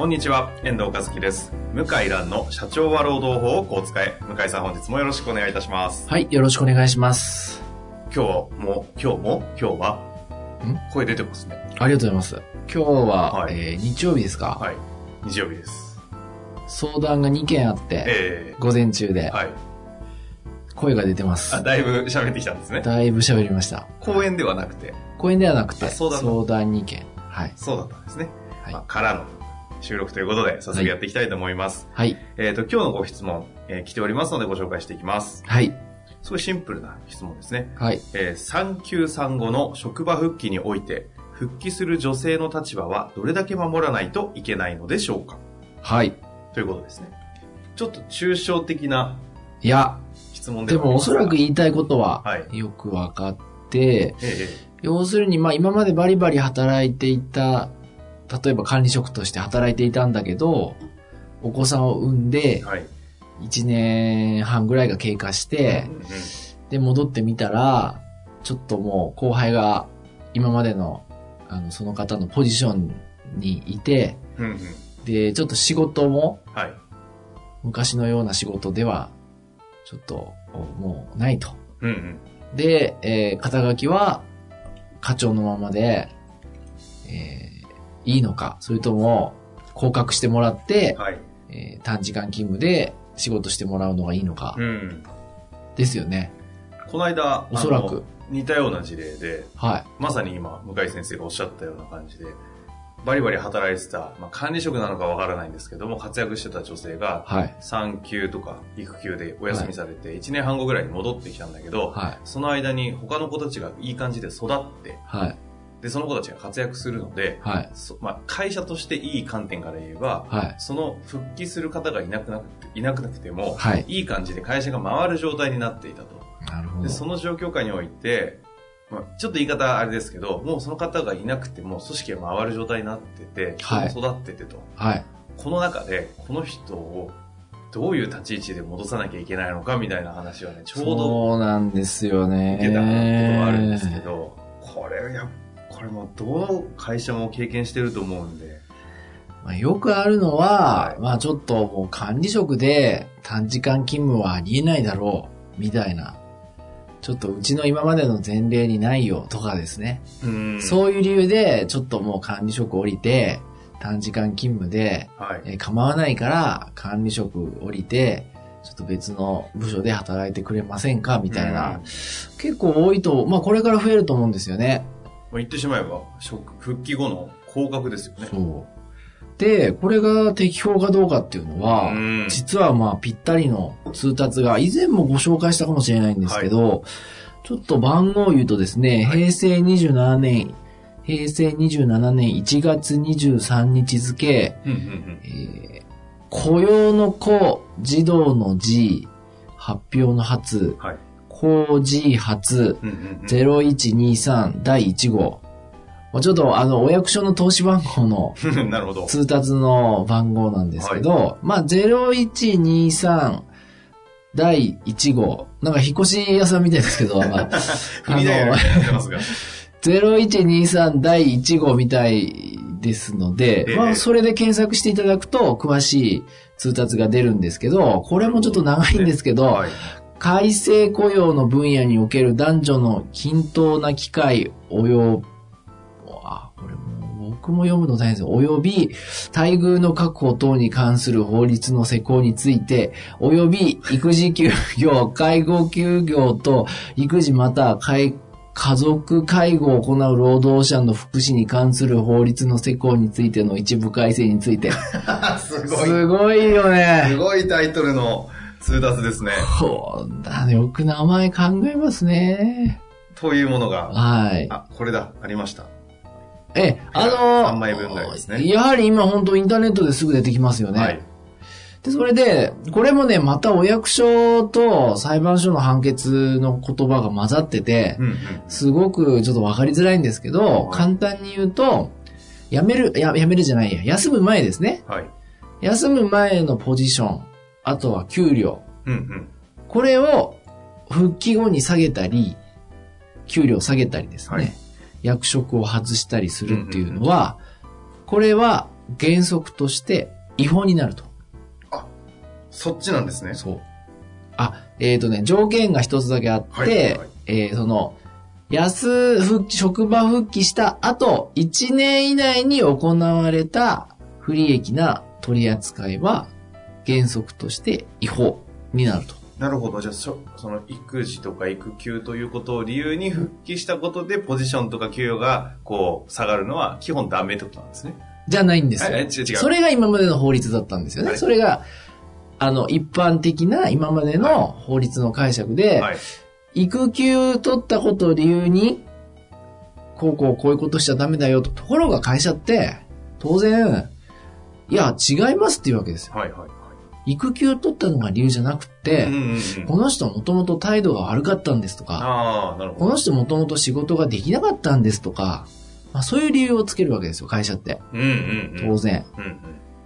こんにちは、遠藤和樹です。向井蘭の社長は労働法をこう使え。向井さん本日もよろしくお願いいたします。はい、よろしくお願いします。今日も、今日も、今日は、ん？声出てますね。ありがとうございます。今日は、はいえー日曜日ですか、はい。日曜日です。相談が2件あって、え午前中ー、ではい。声が出てます。あ、だいぶ喋ってきたんですね。だいぶ喋りました。公演ではなくて、公演ではなくて、あ相談2件。はい。そうだったんですね。はいまあ、からの収録ということで、早速やっていきたいと思います。はい。えっ、と、今日のご質問、えー来ておりますのでご紹介していきます。はい。すごいシンプルな質問ですね。はい。えー産休産後の職場復帰において、復帰する女性の立場はどれだけ守らないといけないのでしょうか？はい。ということですね。ちょっと抽象的ないや、質問ででもおそらく言いたいことははい、よくわかって、ええ要するに、まあ今までバリバリ働いていた、例えば管理職として働いていたんだけど、お子さんを産んえでえ、はい。1年半ぐらいが経過してで、戻ってみたら、ちょっともう後輩が今までの、あの、その方のポジションにいて、で、ちょっと仕事もはい。昔のような仕事では、ちょっともうないと。で、えー肩書きは課長のままで、えーいいのか、それとも降格してもらって、はい。えー短時間勤務で仕事してもらうのがいいのか、うん。ですよね。この間、おそらく似たような事例で、はい。まさに今、向井先生がおっしゃったような感じで、バリバリ働いてた、まあ、管理職なのかわからないんですけども、活躍してた女性が、はい。産休とか育休でお休みされて、1年半後ぐらいに戻ってきたんだけど、はい。その間に他の子たちがいい感じで育って、はい。で、その子たちが活躍するので、はい。そまあ、会社としていい観点から言えば、はい。その復帰する方がいなくなくて、いなくなくても、はい。いい感じで会社が回る状態になっていたと。で、なるほど。その状況下において、まあ、ちょっと言い方あれですけど、もうその方がいなくても組織が回る状態になってて、はい人も育っててと。はい。この中で、この人をどういう立ち位置で戻さなきゃいけないのかみたいな話はね、ちょうどそうなんですよね。受けたことがあるんですけど、これや、これもどの会社も経験してると思うんで、まあ、よくあるのは、はいまあちょっともう管理職で短時間勤務はありえないだろう、みたいな。ちょっとうちの今までの前例にないよとかですね。うんそういう理由で、ちょっともう管理職降りて、短時間勤務で、はい。えー構わないから管理職降りて、ちょっと別の部署で働いてくれませんかみたいな。うん結構多いと、まあこれから増えると思うんですよね。まあ、言ってしまえば、職復帰後の降格ですよね。そう。で、これが適法かどうかっていうのは、うん実はまあぴったりの通達が以前もご紹介したかもしれないんですけど、ちょっと番号を言うとですね、はい平成27年、平成27年1月23日付、うんうんえー雇用の子、児童の G、発表の初うん。、はい。公 G 初、うんうんうん0123第1号。まあちょっとあの、お役所の投資番号の。通達の番号なんですけど、まあ、0123第1号。なんか引っ越し屋さんみたいですけど、まあ、踏み台が出てますが。0123第1号みたいですので、ええまあ、それで検索していただくと、詳しい通達が出るんですけど、これもちょっと長いんですけど、はい。改正雇用の分野における男女の均等な機会及び、あ、これもう僕も読むの大変ですよ。及び、待遇の確保等に関する法律の施行について、及び、育児休業、介護休業と、育児または介家族介護を行う労働者の福祉に関する法律の施行についての一部改正について。すごい。すごいよね。すごいタイトルの通達ですね。こんな、よく名前考えますね。というものが、はい。あ、これだ、ありました。ええ、あの3枚分ぐらいですねやはり今本当インターネットですぐ出てきますよね。はい。で、それで、これもね、またお役所と裁判所の判決の言葉が混ざってて、うんうん。すごくちょっとわかりづらいんですけど、はい簡単に言うと、辞める、や、辞めるじゃないや、休む前ですね。はい。休む前のポジション、あとは給料。うんうん。これを復帰後に下げたり、給料下げたりですね、はい役職を外したりするっていうのは、これは原則として違法になると。そっちなんですね。そう。あ、えっ、とね、条件が一つだけあって、はいはいはいえーその、安復帰、職場復帰した後、1年以内に行われた不利益な取り扱いは、原則として違法になると。なるほど。じゃあ、そその育児とか育休ということを理由に復帰したことで、ポジションとか給与が、こう、下がるのは、基本ダメってことなんですね。じゃないんですよ。え、え違う違う。それが今までの法律だったんですよね。はいそれが、あの、一般的な今までの法律の解釈で、はい。育休取ったことを理由に、こうこうこういうことしちゃダメだよと。ところが会社って、当然、いや、違いますっていうわけですよ。はいはいはい。育休取ったのが理由じゃなくて、うんうんうん。この人もともと態度が悪かったんですとか。この人もともと仕事ができなかったんですとか、まあそういう理由をつけるわけですよ、会社って。うんうんうん。当然。うんうん。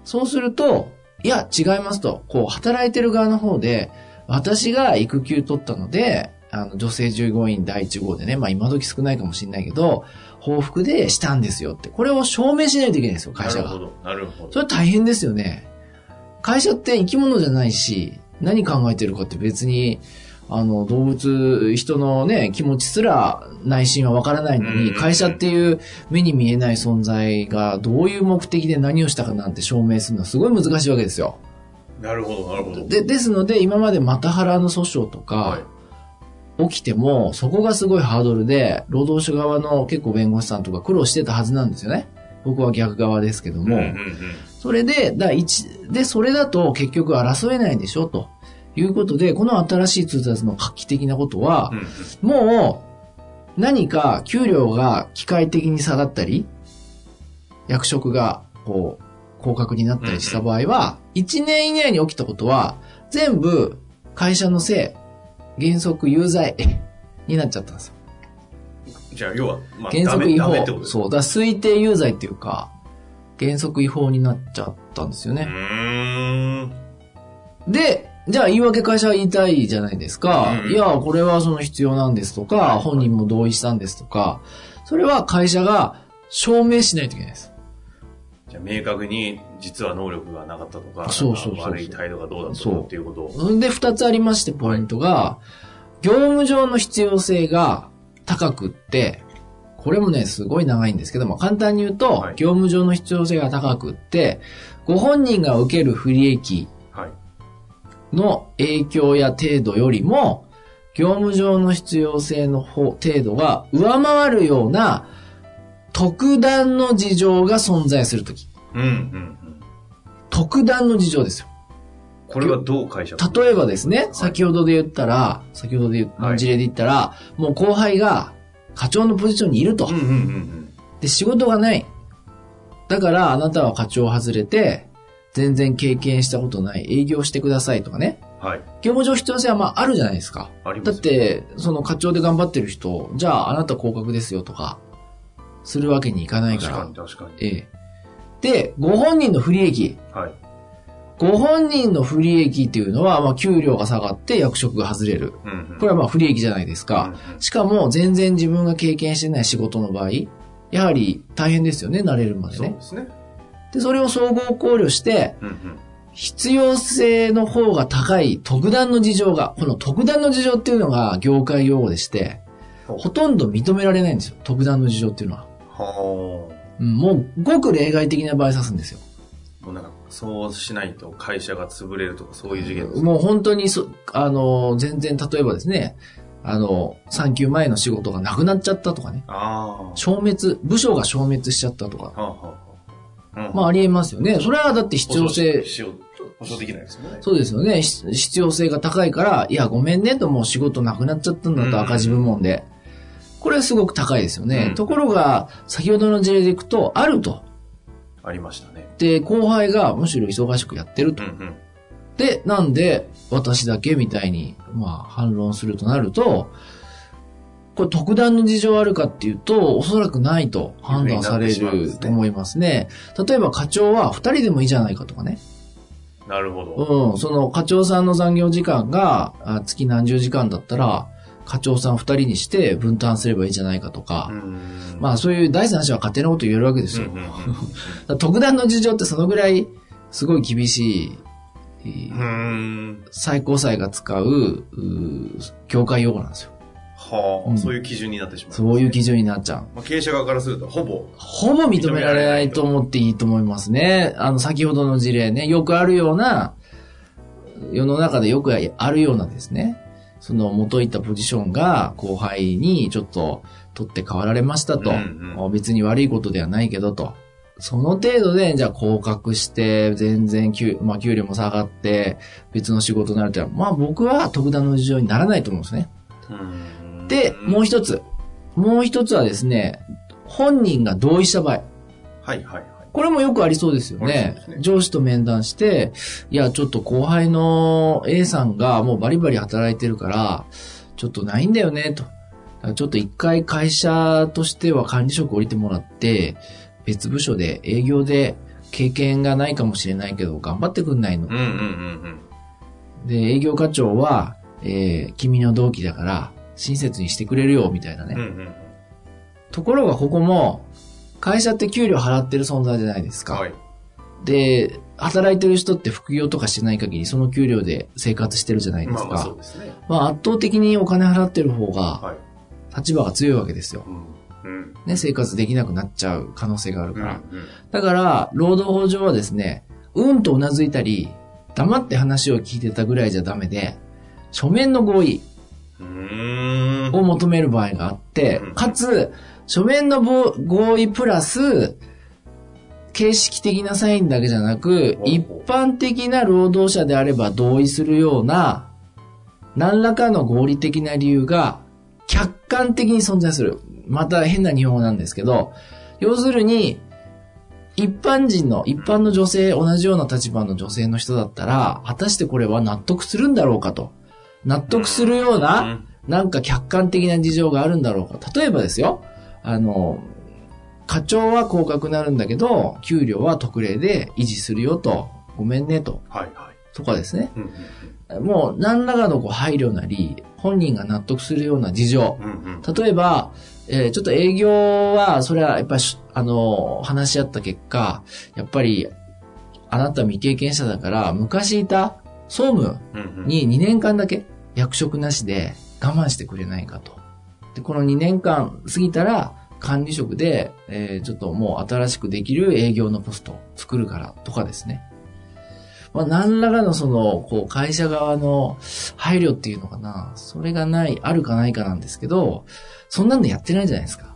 そうすると、いや、違いますと。こう、働いてる側の方で、私が育休取ったので、あの、女性従業員第1号でね、まあ今時少ないかもしれないけど、報復でしたんですよって。これを証明しないといけないんですよ、会社が。なるほど。なるほど。それ大変ですよね。会社って生き物じゃないし、何考えてるかって別に、あの、動物、人のね、気持ちすら内心はわからないのに、うん会社っていう目に見えない存在がどういう目的で何をしたかなんて証明するのはすごい難しいわけですよ。なるほど、なるほど。で、ですので、今までマタハラの訴訟とはか、起きても、そこがすごいハードルで、労働者側の結構弁護士さんとか苦労してたはずなんですよね。僕は逆側ですけどい。も。うんうんうん。それで、だ一で、それだと結局争えないでしょ、ということで、この新しい通達の画期的なことはう、んうんもう、何か給料が機械的に下がったり、役職が、こう、降格になったりした場合は、1年以内に起きたことは、全部、会社のせい、原則有罪になっちゃったんですよ。じゃあ、要は、まあ、原則違法。そう。だ推定有罪っていうか、原則違法になっちゃったんですよね。で、じゃあ言い訳会社は言いたいじゃないですか。うんいや、これはその必要なんですとか、はい本人も同意したんですとか、それは会社が証明しないといけないです。じゃあ、明確に、実は能力がなかったとか、そうそう悪い態度がどうだったとかっていうことを。で、二つありまして、ポイントが、業務上の必要性が高くって、これもね、すごい長いんですけども、簡単に言うと、はい業務上の必要性が高くって、ご本人が受ける不利益はい。の影響や程度よりも、業務上の必要性の方程度が上回るような特段の事情が存在するとき。うんうんうん。特段の事情ですよ。これはどう解釈？例えばですね、先ほどで言ったら、先ほどでの事例で言ったら、もう後輩が課長のポジションにいると。うんうんうんで、仕事がない。だから、あなたは課長を外れて、全然経験したことない営業してくださいとかね。うん。はい。業務上必要性はまああるじゃないですか。ありますだって、その課長で頑張ってる人、じゃああなた降格ですよとか、するわけにいかないから確かに。確かに。ええ。で、ご本人の不利益。はい。ご本人の不利益っていうのは、まあ給料が下がって役職が外れる。これはまあ不利益じゃないですか。しかも全然自分が経験してない仕事の場合、やはり大変ですよね、慣れるまでねそうで。すね。で、それを総合考慮して。必要性の方が高い特段の事情が、この特段の事情っていうのが業界用語でして、ほとんど認められないんですよ。特段の事情っていうのは。はうんもう、ごく例外的な場合指すんですよ。あ。もうなんか、そうしないと会社が潰れるとかそういう事件ですね。もう本当にそ、あの、全然例えばですね、あの、産休前の仕事がなくなっちゃったとかね。あ消滅、部署が消滅しちゃったとか。あ。はあはあはあ。うんまあありえますよね。それはだって必要性、保証できないですよね。そうですよね。し必要性が高いから、いや、ごめんねともう仕事なくなっちゃったんだうんと赤字部門で。これはすごく高いですよね。うんところが、先ほどの事例でいくと、あると。ありましたね。で、後輩がむしろ忙しくやってると。うんうん。で、なんで私だけみたいに、まあ、反論するとなると、これ特段の事情あるかっていうと、おそらくないと判断されると思いますね。例えば課長は二人でもいいじゃないかとかね。なるほど。うん、その課長さんの残業時間があ月何十時間だったら、課長さん二人にして分担すればいいじゃないかとか、うんまあそういう第三者は勝手なこと言えるわけですよ。特段の事情ってそのぐらいすごい厳しい。最高裁が使う、業界用語なんですよ。はあ、うんそういう基準になってしまう。そういう基準になっちゃう。まあ、経営者側からすると、ほぼ、ほぼ認められないと思っていいと思いますね。あの、先ほどの事例ね、よくあるような、世の中でよくあるようなですね、その元いたポジションが後輩にちょっと取って代わられましたと。うんう別に悪いことではないけどと。その程度で、じゃあ降格して、全然給、まあ給料も下がって、別の仕事になるってのは、まあ僕は特段の事情にならないと思うんですね。うんで、もう一つ。もう一つはですね、本人が同意した場合。はいはいはい。これもよくありそうですよねね上司と面談して、いや、ちょっと後輩の A さんがもうバリバリ働いてるから、ちょっとないんだよね、と。ちょっと一回会社としては管理職降りてもらって、別部署で営業で経験がないかもしれないけど、頑張ってくんないのうん。うんうんで、営業課長は、えー君の同期だから、親切にしてくれるよ、みたいなね。うん。うんうんところがここも、会社って給料払ってる存在じゃないですか。はい。で、働いてる人って副業とかしてない限り、その給料で生活してるじゃないですか。まあね。まあ圧倒的にお金払ってる方が、はい。立場が強いわけですよ。うん。うん。ね、生活できなくなっちゃう可能性があるから。うんうんだから、労働法上はですね、うんとうなずいたり、黙って話を聞いてたぐらいじゃダメで、書面の合意。を求める場合があってうん、かつ、書面のぼ合意プラス、形式的なサインだけじゃなく、一般的な労働者であれば同意するような、何らかの合理的な理由が客観的に存在する。また変な日本語なんですけど、要するに、一般人の、一般の女性、同じような立場の女性の人だったら、果たしてこれは納得するんだろうかと。納得するような、うんなんか客観的な事情があるんだろうか。例えばですよ、あの、課長は降格になるんだけど、給料は特例で維持するよと。ごめんねと。はいはい。とかですね。うんもう何らかのこう配慮なり、本人が納得するような事情。うんうん。例えば、えーちょっと営業は、それはやっぱりし、あの、話し合った結果、やっぱり、あなた未経験者だから、昔いた総務。に2年間だけ役職なしで我慢してくれないかと。で、この2年間過ぎたら管理職で、えーちょっともう新しくできる営業のポストを作るからとかですね。まあ、何らかのその、こう、会社側の配慮っていうのかな。それがない、あるかないかなんですけど、そんなんでやってないじゃないですか。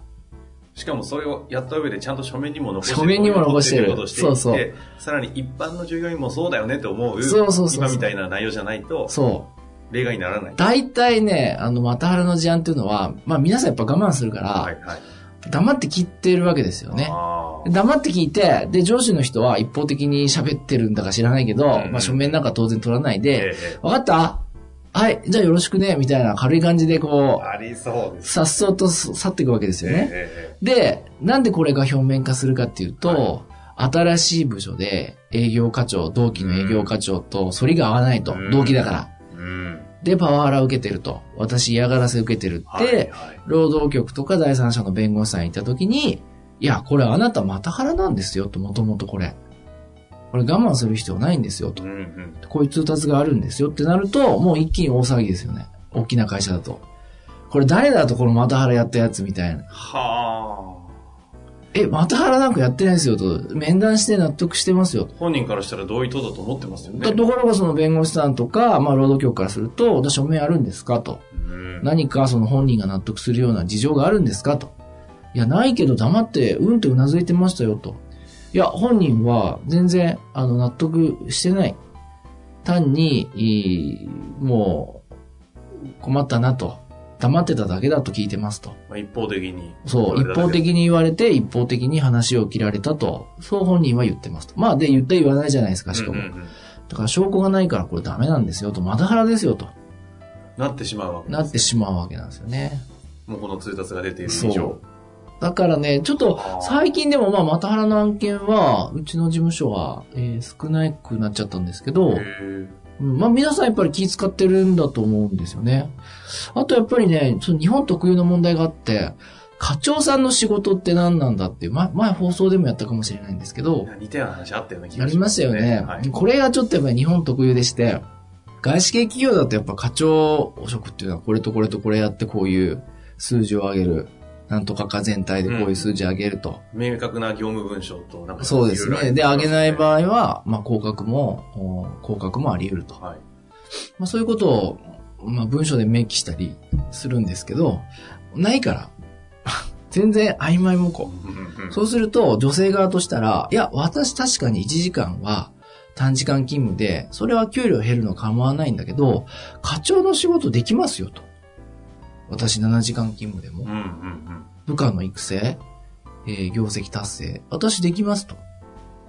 しかもそれをやった上でちゃんと書面にも残して書面にも残してるそうそうさらに一般の従業員もそうだよねって思うそうそうそう今みたいな内容じゃないと、そう。例外にならない。大体ね、あの、またはらの事案っていうのは、まあ皆さんやっぱ我慢するから、はいはい。黙って聞いてるわけですよね。黙って聞いて、で、上司の人は一方的に喋ってるんだか知らないけど、うんまあ書面なんか当然取らないえで、えわかった？はい、じゃあよろしくね、みたいな軽い感じでこありそうでう、す。さっそうと去っていくわけですよね。えで、なんでこれが表面化するかっていうと、新しい部署で営業課長、同期の営業課長と反りが合わないと、うん同期だから。えうん。で、パワハラ受けてると。私嫌がらせ受けてるって、はいはい労働局とか第三者の弁護士さんに行った時に、いや、これあなたまた腹なんですよと、もともとこれ。これ我慢する必要ないんですよとう。んうん。こういう通達があるんですよってなると、もう一気に大騒ぎですよね。大きな会社だと。これ誰だとこのまた腹やったやつみたいな。はあ。え、また腹なんかやってないですよと。面談して納得してますよと。本人からしたら同意等だと思ってますよね。ところがその弁護士さんとか、まあ労働局からすると、私書面あるんですかと。うん何かその本人が納得するような事情があるんですかと。いや、ないけど黙って、うんってうなずいてましたよと。いや、本人は全然、あの、納得してない。単に、もう、困ったなと黙ってただけだと聞いてますと。まあ、一方的に。そう、一方的に言われて、一方的に話を切られたと、そう本人は言ってますと。まあ、で、言った言わないじゃないですか、しかも。うんうんうんだから証拠がないからこれダメなんですよと、マダハラですよと、なってしまうわけなってしまうわけなんですよね。もうこの通達が出ている以そ上う。だからね、ちょっと最近でもまあ、マタハラの案件は、うちの事務所は、えー少なくなっちゃったんですけど、うんまあ皆さんやっぱり気使ってるんだと思うんですよね。あとやっぱりね、その日本特有の問題があって、課長さんの仕事って何なんだっていう、ま、前放送でもやったかもしれないんですけど、似たような話あったような気ありましたよね。はい。これがちょっとやっぱり日本特有でして、外資系企業だとやっぱ課長職っていうのはこれとこれとこれやってこういう数字を上げる。なんとかか全体でこういう数字上げると。明確な業務文書と、なんかそうですね。で、上げない場合。合は、まあ、降格も、お降格もあり得ると。はい。まあ、そういうことを、まあ、文書で明記したりするんですけど、ないから。全然曖昧もこう。うんうんうんそうすると、女性側としたら、いや、私確かに1時間は短時間勤務で、それは給料減るの構わないんだけど、課長の仕事できますよと。私7時間勤務でもうん。うんうん部下の育成、えー業績達成、私できますと。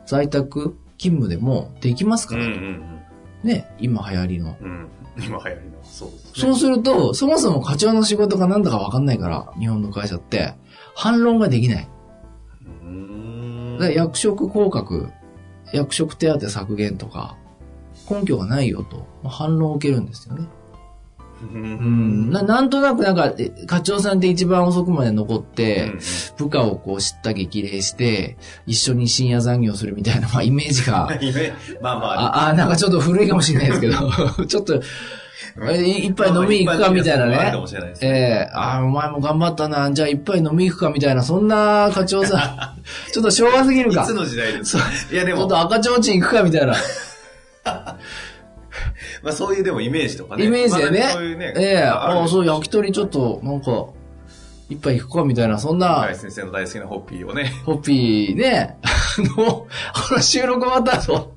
在宅勤務でもできますからと。んうんね、今流行りの。うん。うん。今流行りの。そうですね。そうすると、そもそも課長の仕事が何だかわかんないから、日本の会社って、反論ができない。役職降格、役職手当削減とか、根拠がないよと、まあ反論を受けるんですよね。ううん。ん。ななんとなくなんか、え課長さんって一番遅くまで残って、うん部下をこう知った激励して、一緒に深夜残業するみたいな、まあイメージが、夢まあまあ。あ、あ、なんかちょっと古いかもしれないですけど、ちょっと、え一杯飲み行くかみたいなね。えね。えああ、お前も頑張ったな、じゃあ一杯飲み行くかみたいな、そんな課長さん、ちょっと昭和すぎるか。いつの時代ですか？いやでも。ちょっ、と赤ちょうちん行くかみたいな。まあそういうでもイメージとかね。イメージでねまあそういうね。ええあるああ、そう、焼き鳥ちょっと、なんか、一杯行くかみたいな、そんなはい、、先生の大好きなホッピーをね。ホッピーね、あの、この収録終わった後、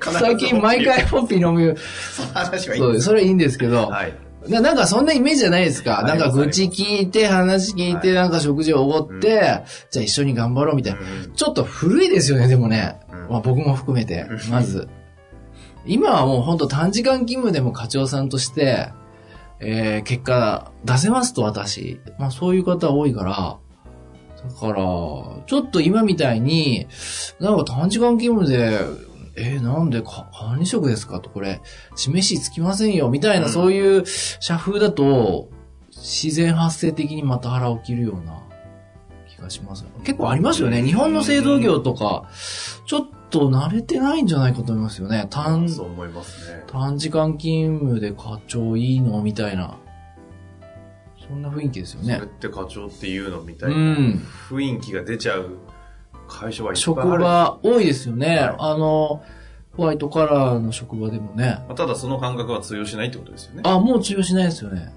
最近毎回ホッピー飲む。その話はいいそうです。それいいんですけど、はい。ななんかそんなイメージじゃないですか。はいなんか愚痴聞いて、話聞いて、はいなんか食事をおごって、じゃあ一緒に頑張ろうみたいな。うんちょっと古いですよね、でもね。うんまあ僕も含めてう、んまず。今はもう本当短時間勤務でも課長さんとして、えー、結果出せますと私。まあそういう方多いから、だから、ちょっと今みたいに、なんか短時間勤務で、えー、なんでか管理職ですかとこれ、示しつきませんよ、みたいな、うんそういう社風だと、自然発生的にまた腹起きるような気がします。結構ありますよね。日本の製造業とか、ちょっと慣れてないんじゃないかと思いますよね。短、そう思いますね。短時間勤務で課長いいのみたいな。そんな雰囲気ですよねそれっ。て課長っていうのみたういなん雰囲気が出ちゃう会社はいっぱい職ある。場多いですよね。はいあの、ホワイトカラーの職場でもね。まあただその感覚は通用しないってことですよね。あ、もう通用しないですよね。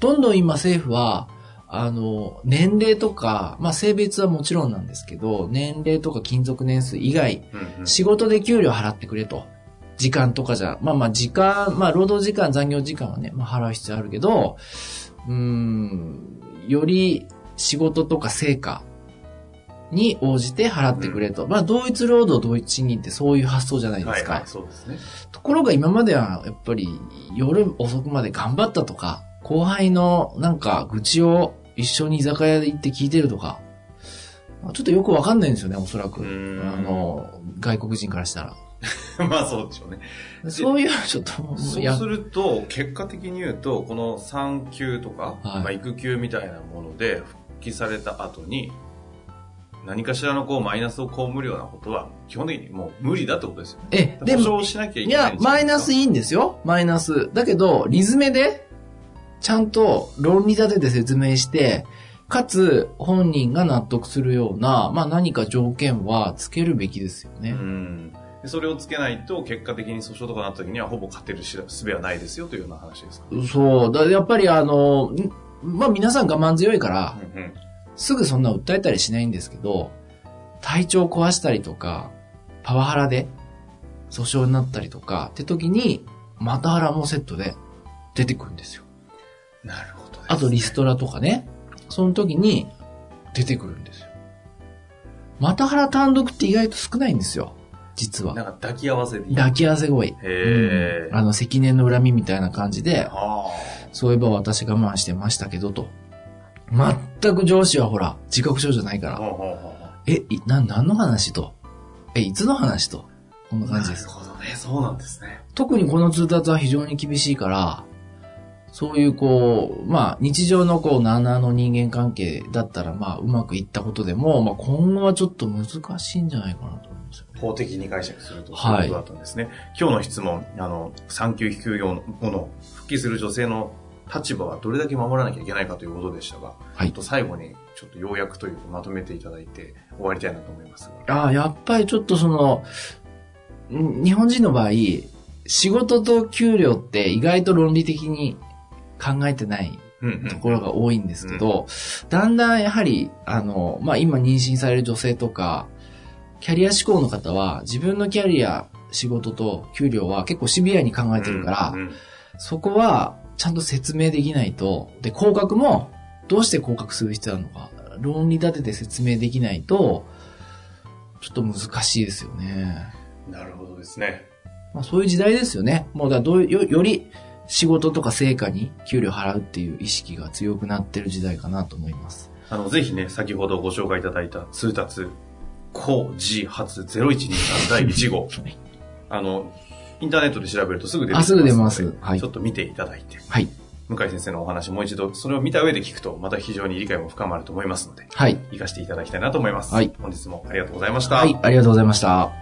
どんどん今政府は、あの、年齢とか、まあ性別はもちろんなんですけど、年齢とか勤続年数以外、うんうん仕事で給料払ってくれと。時間とかじゃ、まあまあ時間、まあ労働時間、残業時間はね、まあ払う必要あるけど、うーん、より仕事とか成果に応じて払ってくれと。まあ同一労働同一賃金ってそういう発想じゃないですか。はいはい、そうですね。ところが今まではやっぱり夜遅くまで頑張ったとか、後輩のなんか愚痴を一緒に居酒屋で行って聞いてるとか、ちょっとよくわかんないんですよね、おそらく。あの、外国人からしたら。まあそうでしょうね。そういう、ちょっと、やそうすると、結果的に言うと、この産休とか、はいまあ、育休みたいなもので復帰された後に、何かしらのこうマイナスを被るようなことは、基本的にもう無理だってことですよね。え、でも、保証しなきゃいけないいですかマイナスいいんですよ。マイナス。だけど、リズメで、ちゃんと論理立てて説明して、かつ、本人が納得するような、まあ何か条件はつけるべきですよね。うん。でそれをつけないと、結果的に訴訟とかなった時には、ほぼ勝てるし術はないですよというような話ですか？そう。だやっぱりあの、んまあ皆さん我慢強いから、うんうんすぐそんな訴えたりしないんですけど、体調壊したりとか、パワハラで訴訟になったりとか、って時に、マタハラもセットで出てくるんですよ。なるほどですあとリストラとかね。その時に出てくるんですよ。また原単独って意外と少ないんですよ。実は。なんか抱き合わせでいい。抱き合わせが多い。へえうん。あの、積年の恨みみたいな感じで、あそういえば私我慢してましたけどと。全く上司はほら、自覚症状ないかあ。ら。え、いな、何の話と？え、いつの話と？こんなう感じですなる。ほどね。そうなんですね。特にこの通達は非常に厳しいから、そういうこう、まあ日常のこう、なの人間関係だったらまあうまくいったことでも、まあ今後はちょっと難しいんじゃないかなと思いますよね。法的に解釈すると、そうはいいうことだったんですね。今日の質問、あの、産休休業後の復帰する女性の立場はどれだけ守らなきゃいけないかということでしたが、はいちょっと最後にちょっと要約というかまとめていただいて終わりたいなと思いますが。ああ、やっぱりちょっとその、ん日本人の場合、仕事と給料って意外と論理的に考えてないところが多いんですけど、だんだんやはり、あの、まあ、今妊娠される女性とか、キャリア志向の方は自分のキャリア、仕事と給料は結構シビアに考えてるから、そこはちゃんと説明できないと、で、降格もどうして降格する必要あるのか、論理立てて説明できないと、ちょっと難しいですよね。なるほどですね。まあそういう時代ですよね。もうだどうよ、より仕事とか成果に給料払うっていう意識が強くなってる時代かなと思います。あの、ぜひね、先ほどご紹介いただいた通達、高 G 発0123第1号。あの、インターネットで調べるとすぐ出てきあ、すぐ出ます。はいちょ。っと見ていただいて、はい。向井先生のお話もう一度、それを見た上で聞くと、また非常に理解も深まると思いますので、はい。活かしていただきたいなと思います。はい本日もありがとうございました。はい。ありがとうございました。